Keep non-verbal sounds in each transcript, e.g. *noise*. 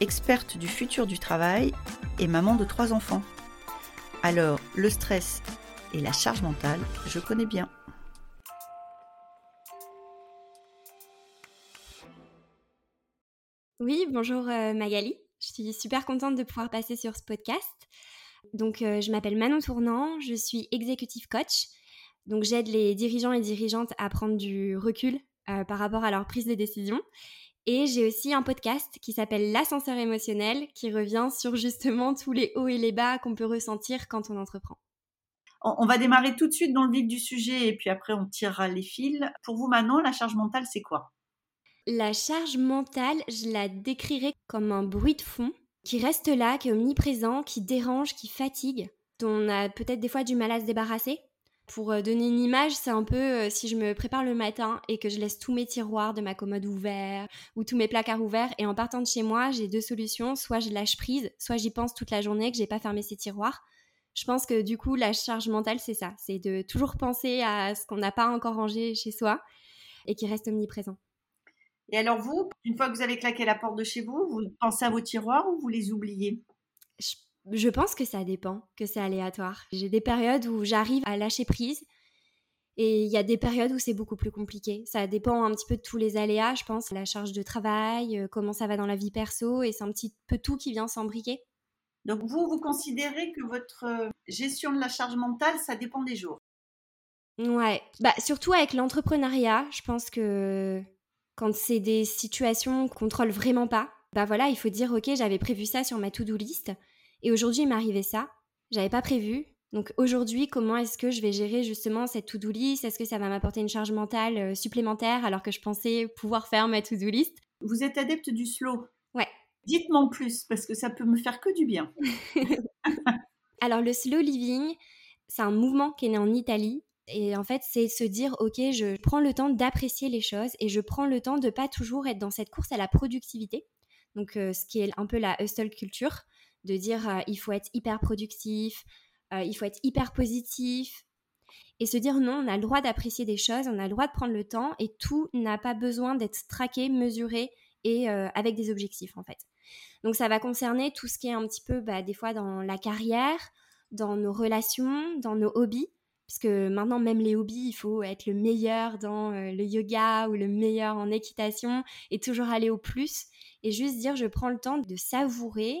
experte du futur du travail et maman de trois enfants. Alors, le stress et la charge mentale, je connais bien. Oui, bonjour euh, Magali. Je suis super contente de pouvoir passer sur ce podcast. Donc, euh, je m'appelle Manon Tournant, je suis executive coach. Donc, j'aide les dirigeants et dirigeantes à prendre du recul euh, par rapport à leur prise de décision. Et j'ai aussi un podcast qui s'appelle L'ascenseur émotionnel, qui revient sur justement tous les hauts et les bas qu'on peut ressentir quand on entreprend. On va démarrer tout de suite dans le vif du sujet et puis après on tirera les fils. Pour vous maintenant, la charge mentale, c'est quoi? La charge mentale, je la décrirais comme un bruit de fond qui reste là, qui est omniprésent, qui dérange, qui fatigue, dont on a peut-être des fois du mal à se débarrasser. Pour euh, donner une image, c'est un peu euh, si je me prépare le matin et que je laisse tous mes tiroirs de ma commode ouverts ou tous mes placards ouverts et en partant de chez moi, j'ai deux solutions, soit je lâche prise, soit j'y pense toute la journée que j'ai pas fermé ces tiroirs. Je pense que du coup, la charge mentale, c'est ça, c'est de toujours penser à ce qu'on n'a pas encore rangé chez soi et qui reste omniprésent. Et alors vous, une fois que vous avez claqué la porte de chez vous, vous pensez à vos tiroirs ou vous les oubliez? Je, pense que ça dépend, que c'est aléatoire. J'ai des périodes où j'arrive à lâcher prise et il y a des périodes où c'est beaucoup plus compliqué. Ça dépend un petit peu de tous les aléas, je pense, la charge de travail, euh, comment ça va dans la vie perso et c'est un petit peu tout qui vient s'embriquer. Donc vous, vous considérez que votre euh, gestion de la charge mentale, ça dépend des jours? Ouais, bah surtout avec l'entrepreneuriat, je pense que quand c'est des situations qu'on contrôle vraiment pas, bah voilà, il faut dire ok, j'avais prévu ça sur ma to-do list et aujourd'hui il m'arrivait ça, j'avais pas prévu. Donc aujourd'hui, comment est-ce que je vais gérer justement cette to-do list? Est-ce que ça va m'apporter une charge mentale euh, supplémentaire alors que je pensais pouvoir faire ma to-do list? Vous êtes adepte du slow Ouais. Dites-moi plus parce que ça peut me faire que du bien. *laughs* alors le slow living, c'est un mouvement qui est né en Italie et en fait, c'est se dire, ok, je prends le temps d'apprécier les choses et je prends le temps de pas toujours être dans cette course à la productivité. Donc, euh, ce qui est un peu la hustle culture, de dire, euh, il faut être hyper productif, euh, il faut être hyper positif. Et se dire, non, on a le droit d'apprécier des choses, on a le droit de prendre le temps et tout n'a pas besoin d'être traqué, mesuré et avec des objectifs, en fait. Donc, ça va concerner tout ce qui est un petit peu, bah, des fois, dans la carrière, dans nos relations, dans nos hobbies puisque maintenant même les hobbies, il faut être le meilleur dans euh, le yoga ou le meilleur en équitation et toujours aller au plus et juste dire je prends le temps de savourer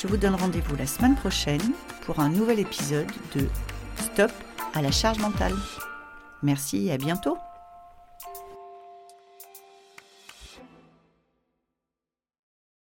Je vous donne rendez-vous la semaine prochaine pour un nouvel épisode de Stop à la charge mentale. Merci et à bientôt